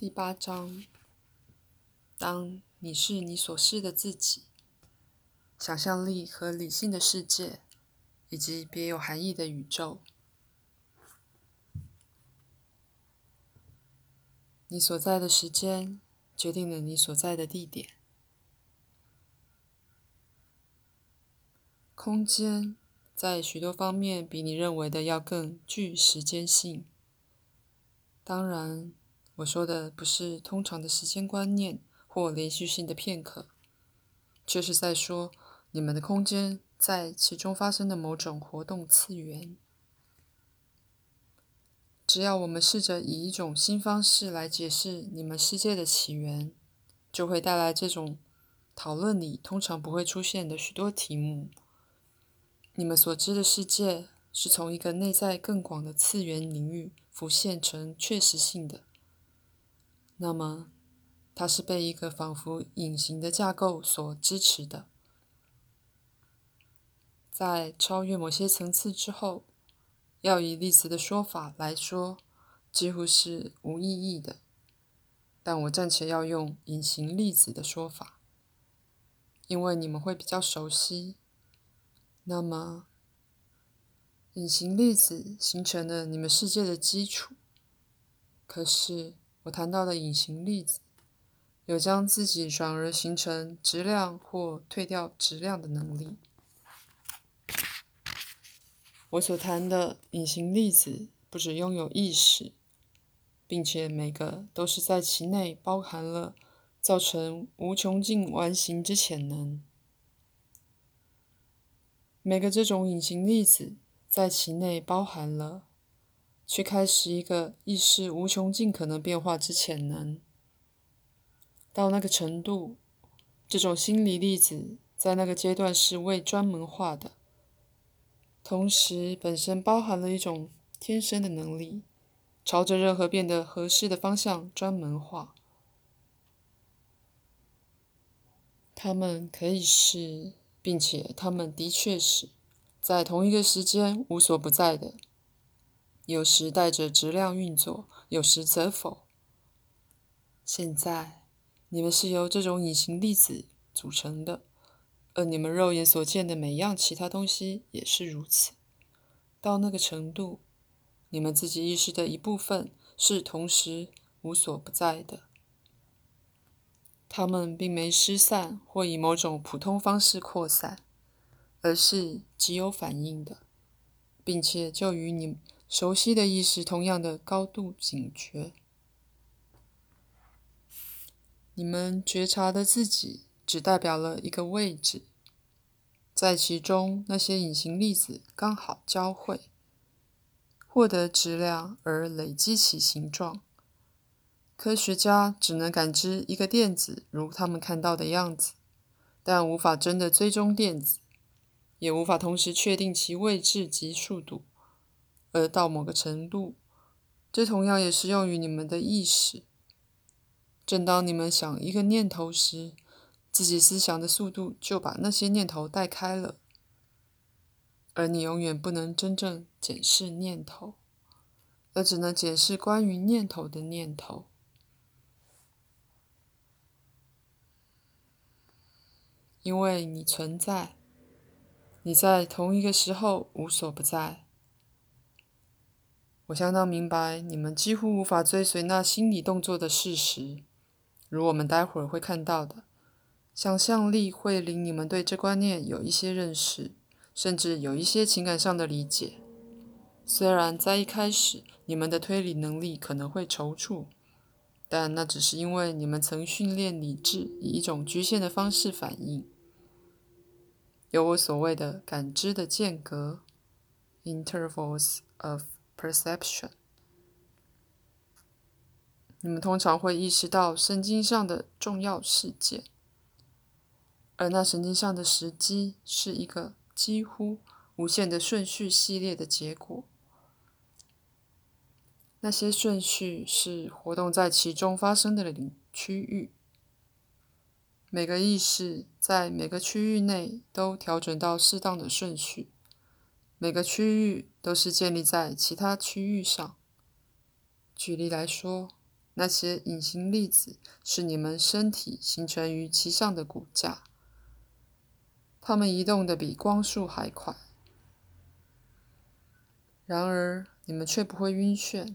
第八章：当你是你所是的自己，想象力和理性的世界，以及别有含义的宇宙。你所在的时间决定了你所在的地点。空间在许多方面比你认为的要更具时间性。当然。我说的不是通常的时间观念或连续性的片刻，却是在说你们的空间在其中发生的某种活动次元。只要我们试着以一种新方式来解释你们世界的起源，就会带来这种讨论里通常不会出现的许多题目。你们所知的世界是从一个内在更广的次元领域浮现成确实性的。那么，它是被一个仿佛隐形的架构所支持的。在超越某些层次之后，要以粒子的说法来说，几乎是无意义的。但我暂且要用隐形粒子的说法，因为你们会比较熟悉。那么，隐形粒子形成了你们世界的基础。可是。我谈到的隐形粒子，有将自己转而形成质量或退掉质量的能力。我所谈的隐形粒子不只拥有意识，并且每个都是在其内包含了造成无穷尽完形之潜能。每个这种隐形粒子在其内包含了。去开始一个意识无穷尽可能变化之潜能，到那个程度，这种心理粒子在那个阶段是未专门化的，同时本身包含了一种天生的能力，朝着任何变得合适的方向专门化。他们可以是，并且他们的确是在同一个时间无所不在的。有时带着质量运作，有时则否。现在，你们是由这种隐形粒子组成的，而你们肉眼所见的每样其他东西也是如此。到那个程度，你们自己意识的一部分是同时无所不在的。它们并没失散或以某种普通方式扩散，而是极有反应的，并且就与你。熟悉的意识，同样的高度警觉。你们觉察的自己，只代表了一个位置，在其中那些隐形粒子刚好交汇，获得质量而累积起形状。科学家只能感知一个电子如他们看到的样子，但无法真的追踪电子，也无法同时确定其位置及速度。而到某个程度，这同样也适用于你们的意识。正当你们想一个念头时，自己思想的速度就把那些念头带开了，而你永远不能真正检视念头，而只能检视关于念头的念头，因为你存在，你在同一个时候无所不在。我相当明白你们几乎无法追随那心理动作的事实，如我们待会儿会看到的。想象力会令你们对这观念有一些认识，甚至有一些情感上的理解。虽然在一开始你们的推理能力可能会踌躇，但那只是因为你们曾训练理智以一种局限的方式反应，有我所谓的感知的间隔 （intervals of）。Perception，你们通常会意识到神经上的重要事件，而那神经上的时机是一个几乎无限的顺序系列的结果。那些顺序是活动在其中发生的领区域，每个意识在每个区域内都调整到适当的顺序。每个区域都是建立在其他区域上。举例来说，那些隐形粒子是你们身体形成于其上的骨架，它们移动的比光速还快。然而，你们却不会晕眩，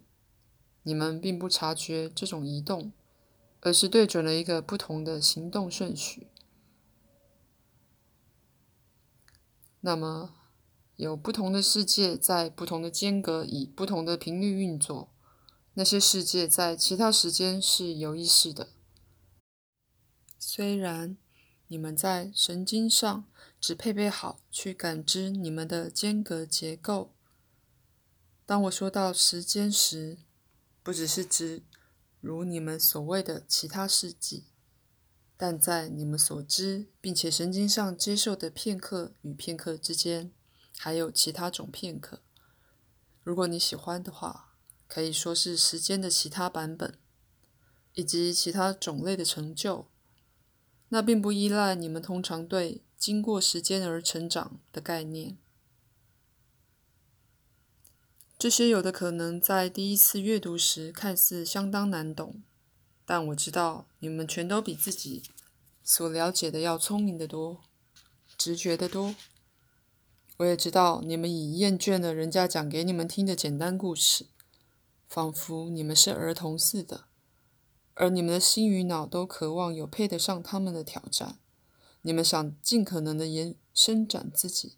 你们并不察觉这种移动，而是对准了一个不同的行动顺序。那么，有不同的世界在不同的间隔以不同的频率运作。那些世界在其他时间是有意识的，虽然你们在神经上只配备好去感知你们的间隔结构。当我说到时间时，不只是指如你们所谓的其他世纪，但在你们所知并且神经上接受的片刻与片刻之间，还有其他种片刻。如果你喜欢的话。可以说是时间的其他版本，以及其他种类的成就。那并不依赖你们通常对“经过时间而成长”的概念。这些有的可能在第一次阅读时看似相当难懂，但我知道你们全都比自己所了解的要聪明得多，直觉得多。我也知道你们已厌倦了人家讲给你们听的简单故事。仿佛你们是儿童似的，而你们的心与脑都渴望有配得上他们的挑战。你们想尽可能的延伸展自己，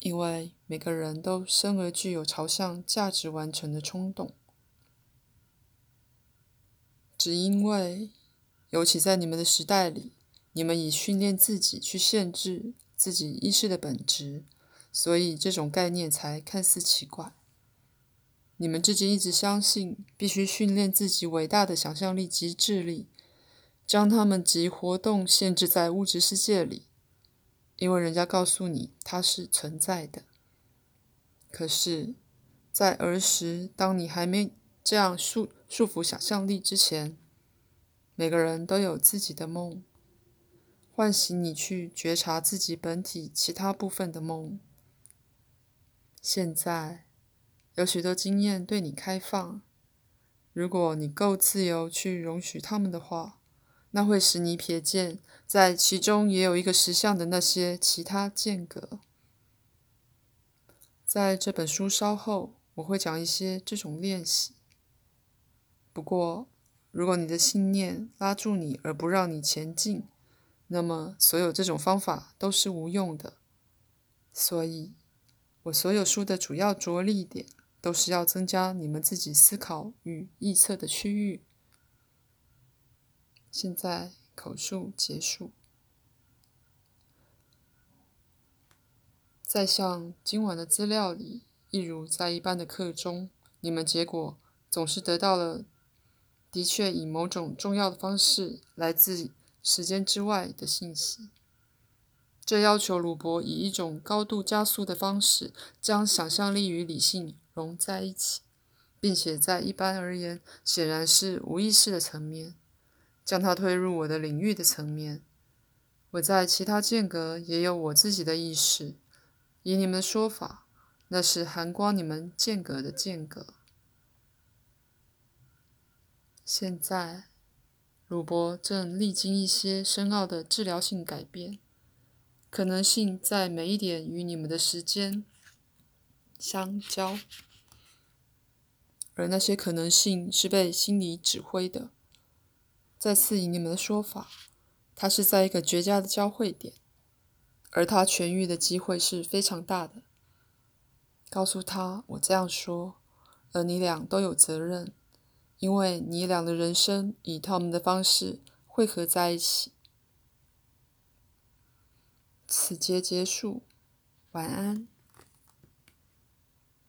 因为每个人都生而具有朝向价值完成的冲动。只因为，尤其在你们的时代里，你们以训练自己去限制自己意识的本质，所以这种概念才看似奇怪。你们至今一直相信，必须训练自己伟大的想象力及智力，将他们及活动限制在物质世界里，因为人家告诉你它是存在的。可是，在儿时，当你还没这样束束缚想象力之前，每个人都有自己的梦，唤醒你去觉察自己本体其他部分的梦。现在。有许多经验对你开放，如果你够自由去容许他们的话，那会使你瞥见，在其中也有一个实相的那些其他间隔。在这本书稍后，我会讲一些这种练习。不过，如果你的信念拉住你而不让你前进，那么所有这种方法都是无用的。所以，我所有书的主要着力点。都是要增加你们自己思考与臆测的区域。现在口述结束。在像今晚的资料里，一如在一般的课中，你们结果总是得到了的确以某种重要的方式来自时间之外的信息。这要求鲁伯以一种高度加速的方式，将想象力与理性。融在一起，并且在一般而言，显然是无意识的层面，将它推入我的领域的层面。我在其他间隔也有我自己的意识。以你们的说法，那是含光你们间隔的间隔。现在，鲁伯正历经一些深奥的治疗性改变，可能性在每一点与你们的时间。相交，而那些可能性是被心理指挥的。再次以你们的说法，他是在一个绝佳的交汇点，而他痊愈的机会是非常大的。告诉他我这样说，而你俩都有责任，因为你俩的人生以他们的方式汇合在一起。此节结束，晚安。